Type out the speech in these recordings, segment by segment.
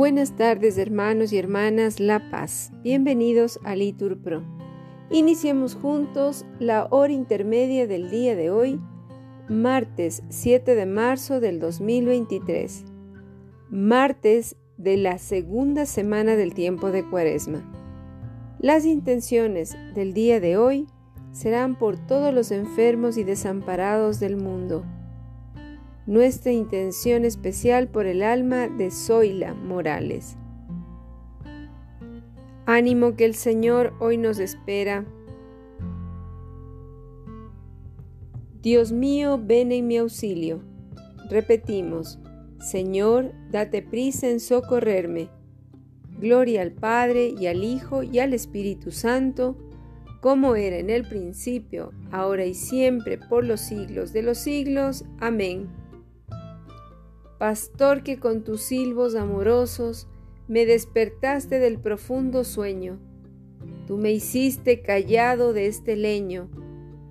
Buenas tardes hermanos y hermanas La Paz. Bienvenidos a Litur Pro. Iniciemos juntos la hora intermedia del día de hoy, martes 7 de marzo del 2023. Martes de la segunda semana del tiempo de Cuaresma. Las intenciones del día de hoy serán por todos los enfermos y desamparados del mundo nuestra intención especial por el alma de Zoila Morales. Ánimo que el Señor hoy nos espera. Dios mío, ven en mi auxilio. Repetimos, Señor, date prisa en socorrerme. Gloria al Padre y al Hijo y al Espíritu Santo, como era en el principio, ahora y siempre, por los siglos de los siglos. Amén pastor que con tus silbos amorosos me despertaste del profundo sueño. Tú me hiciste callado de este leño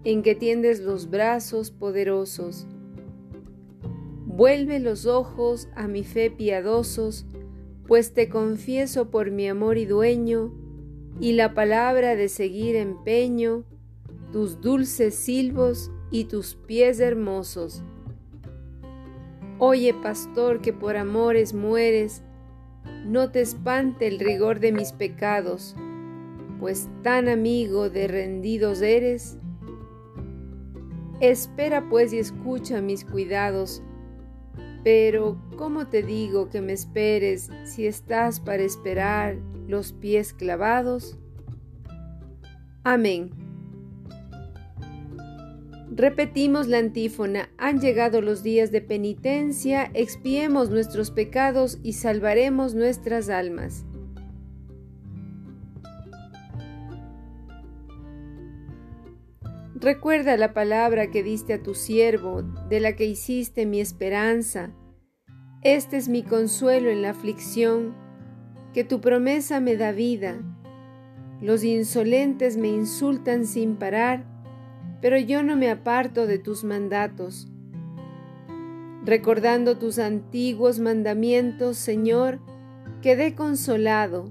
en que tiendes los brazos poderosos. Vuelve los ojos a mi fe piadosos, pues te confieso por mi amor y dueño, y la palabra de seguir empeño, tus dulces silbos y tus pies hermosos. Oye, pastor, que por amores mueres, no te espante el rigor de mis pecados, pues tan amigo de rendidos eres. Espera pues y escucha mis cuidados, pero ¿cómo te digo que me esperes si estás para esperar los pies clavados? Amén. Repetimos la antífona, han llegado los días de penitencia, expiemos nuestros pecados y salvaremos nuestras almas. Recuerda la palabra que diste a tu siervo, de la que hiciste mi esperanza. Este es mi consuelo en la aflicción, que tu promesa me da vida. Los insolentes me insultan sin parar, pero yo no me aparto de tus mandatos. Recordando tus antiguos mandamientos, Señor, quedé consolado.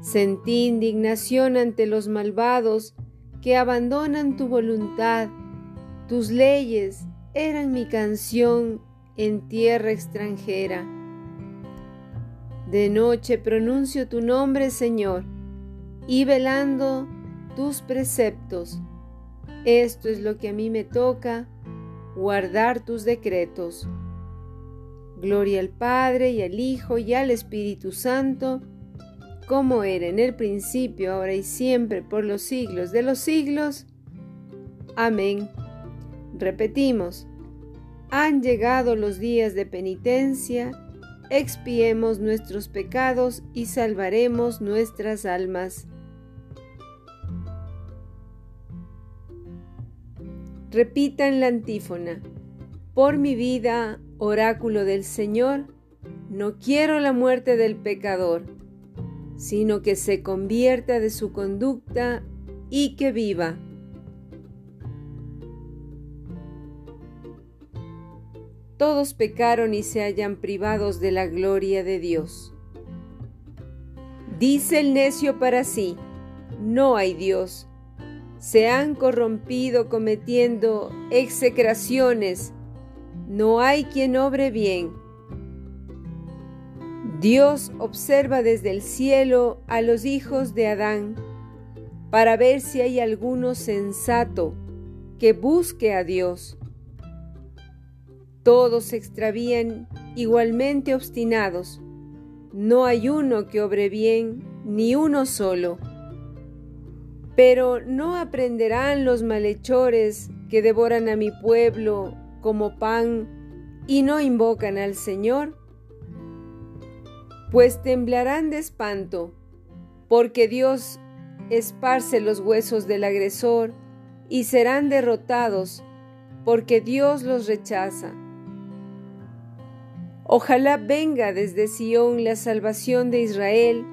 Sentí indignación ante los malvados que abandonan tu voluntad. Tus leyes eran mi canción en tierra extranjera. De noche pronuncio tu nombre, Señor, y velando tus preceptos esto es lo que a mí me toca, guardar tus decretos. Gloria al Padre y al Hijo y al Espíritu Santo, como era en el principio, ahora y siempre, por los siglos de los siglos. Amén. Repetimos, han llegado los días de penitencia, expiemos nuestros pecados y salvaremos nuestras almas. Repitan la antífona. Por mi vida, oráculo del Señor, no quiero la muerte del pecador, sino que se convierta de su conducta y que viva. Todos pecaron y se hallan privados de la gloria de Dios. Dice el necio para sí, no hay Dios se han corrompido cometiendo execraciones. No hay quien obre bien. Dios observa desde el cielo a los hijos de Adán para ver si hay alguno sensato que busque a Dios. Todos se extravían igualmente obstinados. No hay uno que obre bien, ni uno solo. Pero no aprenderán los malhechores que devoran a mi pueblo como pan y no invocan al Señor, pues temblarán de espanto, porque Dios esparce los huesos del agresor y serán derrotados, porque Dios los rechaza. Ojalá venga desde Sión la salvación de Israel,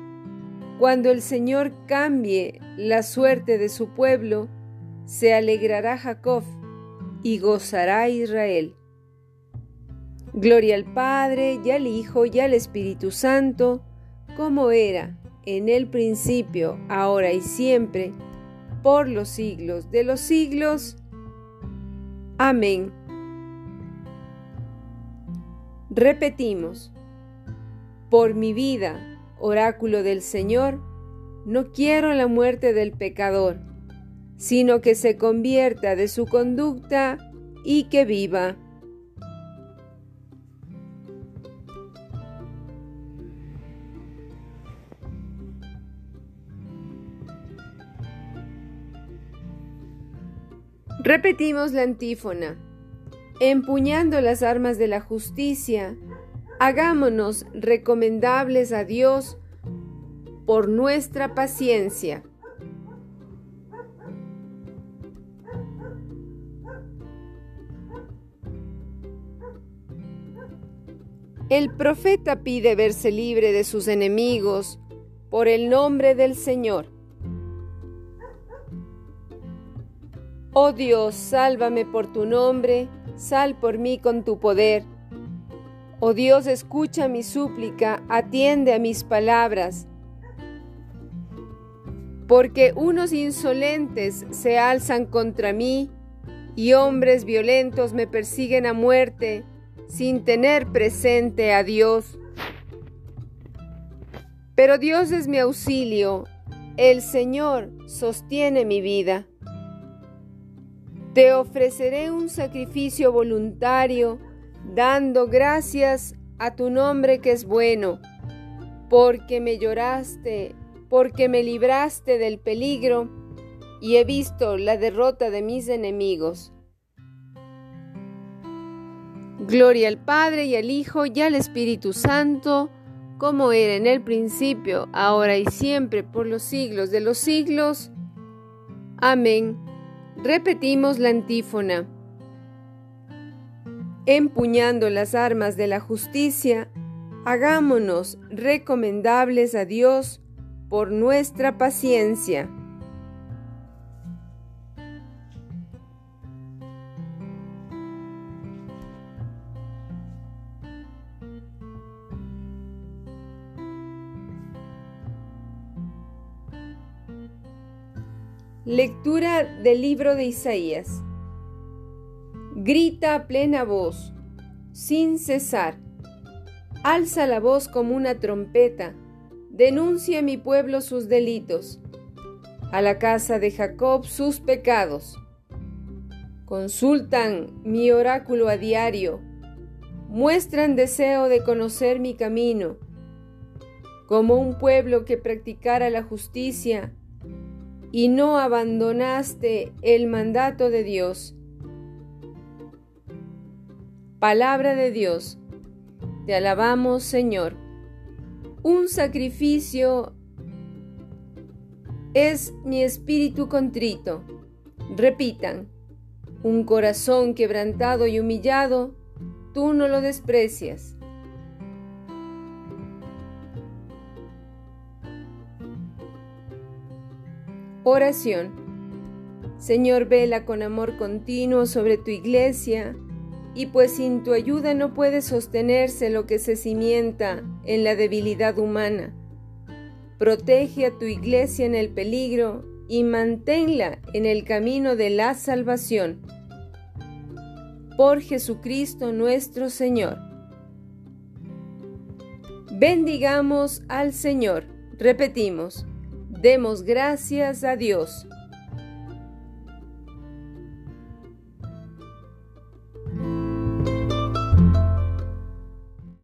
cuando el Señor cambie la suerte de su pueblo, se alegrará Jacob y gozará Israel. Gloria al Padre, y al Hijo, y al Espíritu Santo, como era en el principio, ahora y siempre, por los siglos de los siglos. Amén. Repetimos, por mi vida, oráculo del Señor, no quiero la muerte del pecador, sino que se convierta de su conducta y que viva. Repetimos la antífona. Empuñando las armas de la justicia, hagámonos recomendables a Dios por nuestra paciencia. El profeta pide verse libre de sus enemigos por el nombre del Señor. Oh Dios, sálvame por tu nombre, sal por mí con tu poder. Oh Dios, escucha mi súplica, atiende a mis palabras. Porque unos insolentes se alzan contra mí y hombres violentos me persiguen a muerte sin tener presente a Dios. Pero Dios es mi auxilio, el Señor sostiene mi vida. Te ofreceré un sacrificio voluntario, dando gracias a tu nombre que es bueno, porque me lloraste, porque me libraste del peligro y he visto la derrota de mis enemigos. Gloria al Padre y al Hijo y al Espíritu Santo, como era en el principio, ahora y siempre, por los siglos de los siglos. Amén. Repetimos la antífona. Empuñando las armas de la justicia, hagámonos recomendables a Dios por nuestra paciencia. Lectura del libro de Isaías. Grita a plena voz, sin cesar. Alza la voz como una trompeta. Denuncia a mi pueblo sus delitos, a la casa de Jacob sus pecados. Consultan mi oráculo a diario, muestran deseo de conocer mi camino, como un pueblo que practicara la justicia y no abandonaste el mandato de Dios. Palabra de Dios. Te alabamos, Señor. Un sacrificio es mi espíritu contrito. Repitan, un corazón quebrantado y humillado, tú no lo desprecias. Oración. Señor, vela con amor continuo sobre tu iglesia, y pues sin tu ayuda no puede sostenerse lo que se cimienta en la debilidad humana. Protege a tu iglesia en el peligro y manténla en el camino de la salvación. Por Jesucristo nuestro Señor. Bendigamos al Señor. Repetimos. Demos gracias a Dios.